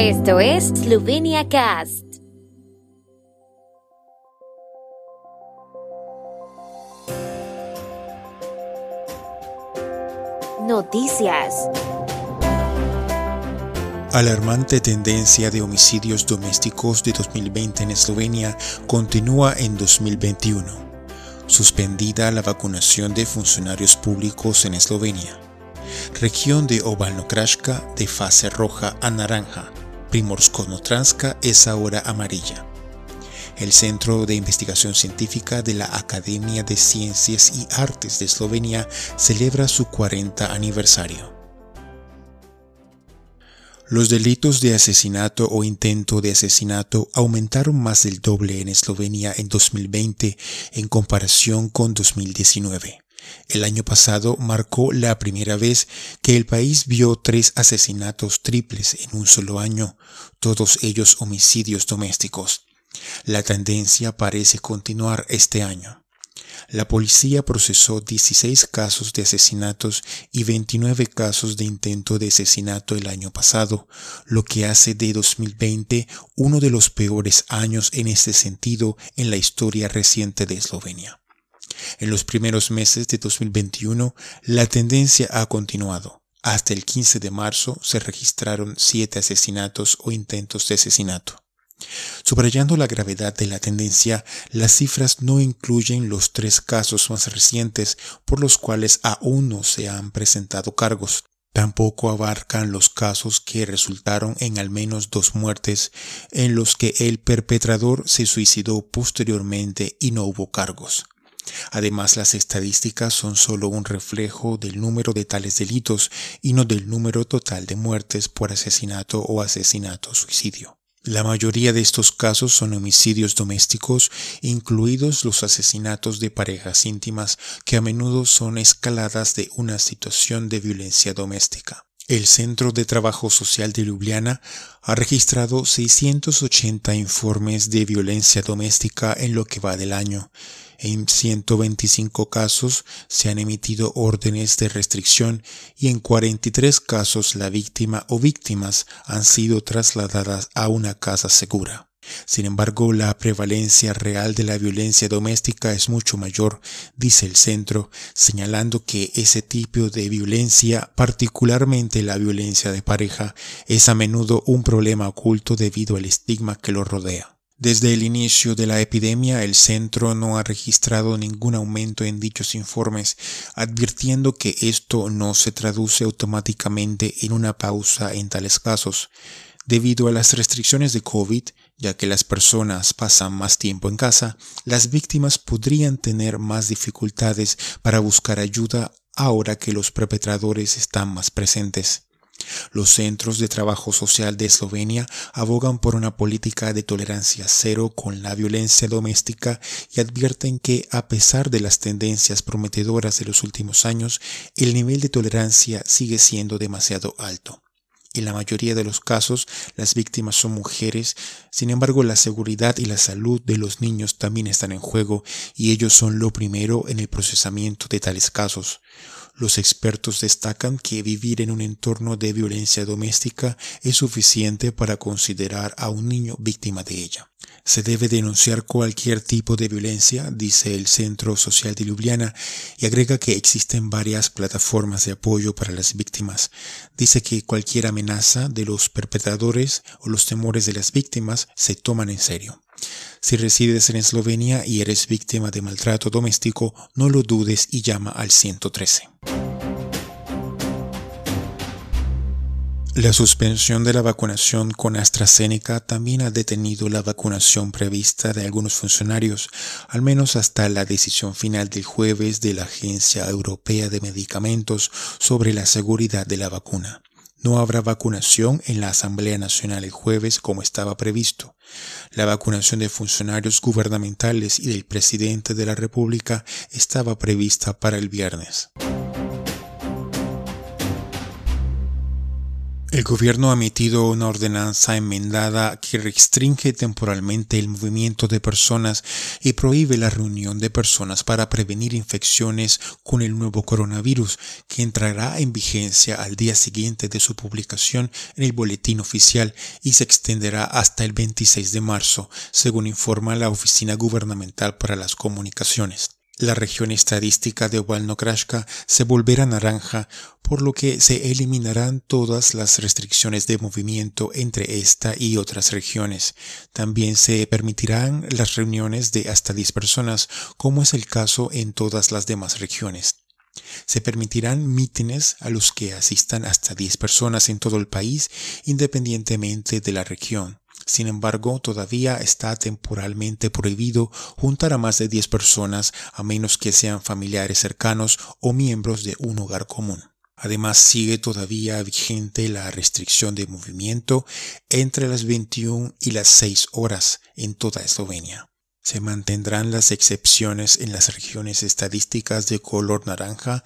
Esto es Slovenia Cast. Noticias. Alarmante tendencia de homicidios domésticos de 2020 en Eslovenia continúa en 2021. Suspendida la vacunación de funcionarios públicos en Eslovenia. Región de Ovalno-Krashka de fase roja a naranja. Primorsko-Notranska es ahora amarilla. El Centro de Investigación Científica de la Academia de Ciencias y Artes de Eslovenia celebra su 40 aniversario. Los delitos de asesinato o intento de asesinato aumentaron más del doble en Eslovenia en 2020 en comparación con 2019. El año pasado marcó la primera vez que el país vio tres asesinatos triples en un solo año, todos ellos homicidios domésticos. La tendencia parece continuar este año. La policía procesó 16 casos de asesinatos y 29 casos de intento de asesinato el año pasado, lo que hace de 2020 uno de los peores años en este sentido en la historia reciente de Eslovenia. En los primeros meses de 2021, la tendencia ha continuado. Hasta el 15 de marzo se registraron siete asesinatos o intentos de asesinato. Subrayando la gravedad de la tendencia, las cifras no incluyen los tres casos más recientes por los cuales aún no se han presentado cargos. Tampoco abarcan los casos que resultaron en al menos dos muertes en los que el perpetrador se suicidó posteriormente y no hubo cargos. Además, las estadísticas son solo un reflejo del número de tales delitos y no del número total de muertes por asesinato o asesinato-suicidio. La mayoría de estos casos son homicidios domésticos, incluidos los asesinatos de parejas íntimas que a menudo son escaladas de una situación de violencia doméstica. El Centro de Trabajo Social de Ljubljana ha registrado 680 informes de violencia doméstica en lo que va del año. En 125 casos se han emitido órdenes de restricción y en 43 casos la víctima o víctimas han sido trasladadas a una casa segura. Sin embargo, la prevalencia real de la violencia doméstica es mucho mayor, dice el centro, señalando que ese tipo de violencia, particularmente la violencia de pareja, es a menudo un problema oculto debido al estigma que lo rodea. Desde el inicio de la epidemia, el centro no ha registrado ningún aumento en dichos informes, advirtiendo que esto no se traduce automáticamente en una pausa en tales casos. Debido a las restricciones de COVID, ya que las personas pasan más tiempo en casa, las víctimas podrían tener más dificultades para buscar ayuda ahora que los perpetradores están más presentes. Los centros de trabajo social de Eslovenia abogan por una política de tolerancia cero con la violencia doméstica y advierten que, a pesar de las tendencias prometedoras de los últimos años, el nivel de tolerancia sigue siendo demasiado alto. En la mayoría de los casos, las víctimas son mujeres, sin embargo, la seguridad y la salud de los niños también están en juego y ellos son lo primero en el procesamiento de tales casos. Los expertos destacan que vivir en un entorno de violencia doméstica es suficiente para considerar a un niño víctima de ella. Se debe denunciar cualquier tipo de violencia, dice el Centro Social de Ljubljana, y agrega que existen varias plataformas de apoyo para las víctimas. Dice que cualquier amenaza de los perpetradores o los temores de las víctimas se toman en serio. Si resides en Eslovenia y eres víctima de maltrato doméstico, no lo dudes y llama al 113. La suspensión de la vacunación con AstraZeneca también ha detenido la vacunación prevista de algunos funcionarios, al menos hasta la decisión final del jueves de la Agencia Europea de Medicamentos sobre la seguridad de la vacuna. No habrá vacunación en la Asamblea Nacional el jueves como estaba previsto. La vacunación de funcionarios gubernamentales y del presidente de la República estaba prevista para el viernes. El gobierno ha emitido una ordenanza enmendada que restringe temporalmente el movimiento de personas y prohíbe la reunión de personas para prevenir infecciones con el nuevo coronavirus, que entrará en vigencia al día siguiente de su publicación en el boletín oficial y se extenderá hasta el 26 de marzo, según informa la Oficina Gubernamental para las Comunicaciones. La región estadística de Walnokrashka se volverá naranja, por lo que se eliminarán todas las restricciones de movimiento entre esta y otras regiones. También se permitirán las reuniones de hasta 10 personas, como es el caso en todas las demás regiones. Se permitirán mítines a los que asistan hasta 10 personas en todo el país, independientemente de la región. Sin embargo, todavía está temporalmente prohibido juntar a más de 10 personas a menos que sean familiares cercanos o miembros de un hogar común. Además, sigue todavía vigente la restricción de movimiento entre las 21 y las 6 horas en toda Eslovenia. Se mantendrán las excepciones en las regiones estadísticas de color naranja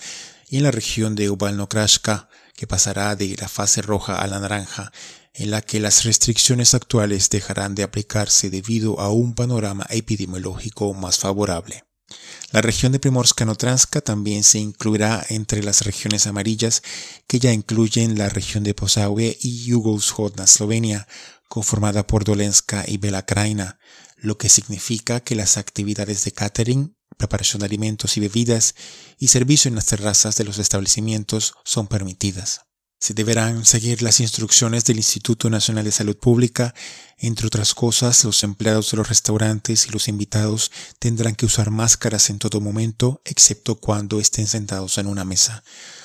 y en la región de Obalno-Krashka, que pasará de la fase roja a la naranja, en la que las restricciones actuales dejarán de aplicarse debido a un panorama epidemiológico más favorable. La región de Primorska-Notranska también se incluirá entre las regiones amarillas que ya incluyen la región de Posaue y Yugoslavia, Eslovenia, conformada por Dolenska y Bela Krajina, lo que significa que las actividades de catering, preparación de alimentos y bebidas y servicio en las terrazas de los establecimientos son permitidas. Se deberán seguir las instrucciones del Instituto Nacional de Salud Pública. Entre otras cosas, los empleados de los restaurantes y los invitados tendrán que usar máscaras en todo momento, excepto cuando estén sentados en una mesa.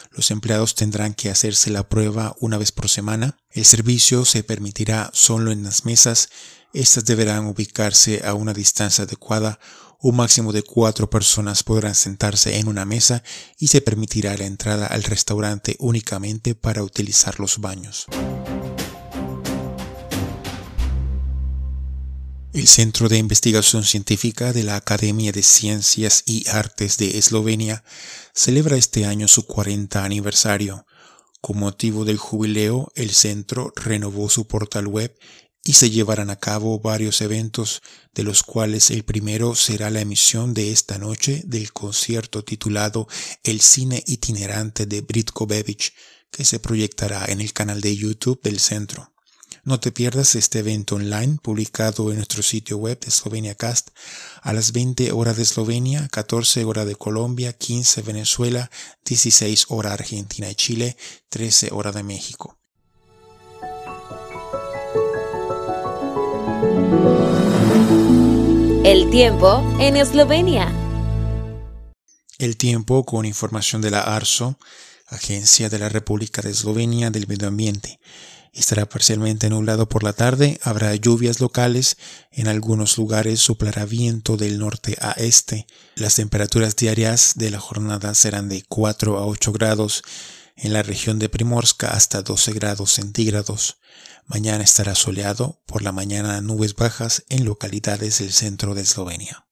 Los empleados tendrán que hacerse la prueba una vez por semana. El servicio se permitirá solo en las mesas. Estas deberán ubicarse a una distancia adecuada un máximo de cuatro personas podrán sentarse en una mesa y se permitirá la entrada al restaurante únicamente para utilizar los baños. El Centro de Investigación Científica de la Academia de Ciencias y Artes de Eslovenia celebra este año su 40 aniversario. Con motivo del jubileo, el centro renovó su portal web y se llevarán a cabo varios eventos, de los cuales el primero será la emisión de esta noche del concierto titulado El cine itinerante de Britko Bebic, que se proyectará en el canal de YouTube del centro. No te pierdas este evento online publicado en nuestro sitio web de Slovenia Cast a las 20 horas de Eslovenia, 14 horas de Colombia, 15 Venezuela, 16 horas Argentina y Chile, 13 horas de México. El tiempo en Eslovenia. El tiempo con información de la ARSO, Agencia de la República de Eslovenia del Medio Ambiente. Estará parcialmente nublado por la tarde, habrá lluvias locales, en algunos lugares soplará viento del norte a este. Las temperaturas diarias de la jornada serán de 4 a 8 grados, en la región de Primorska hasta 12 grados centígrados. Mañana estará soleado, por la mañana nubes bajas en localidades del centro de Eslovenia.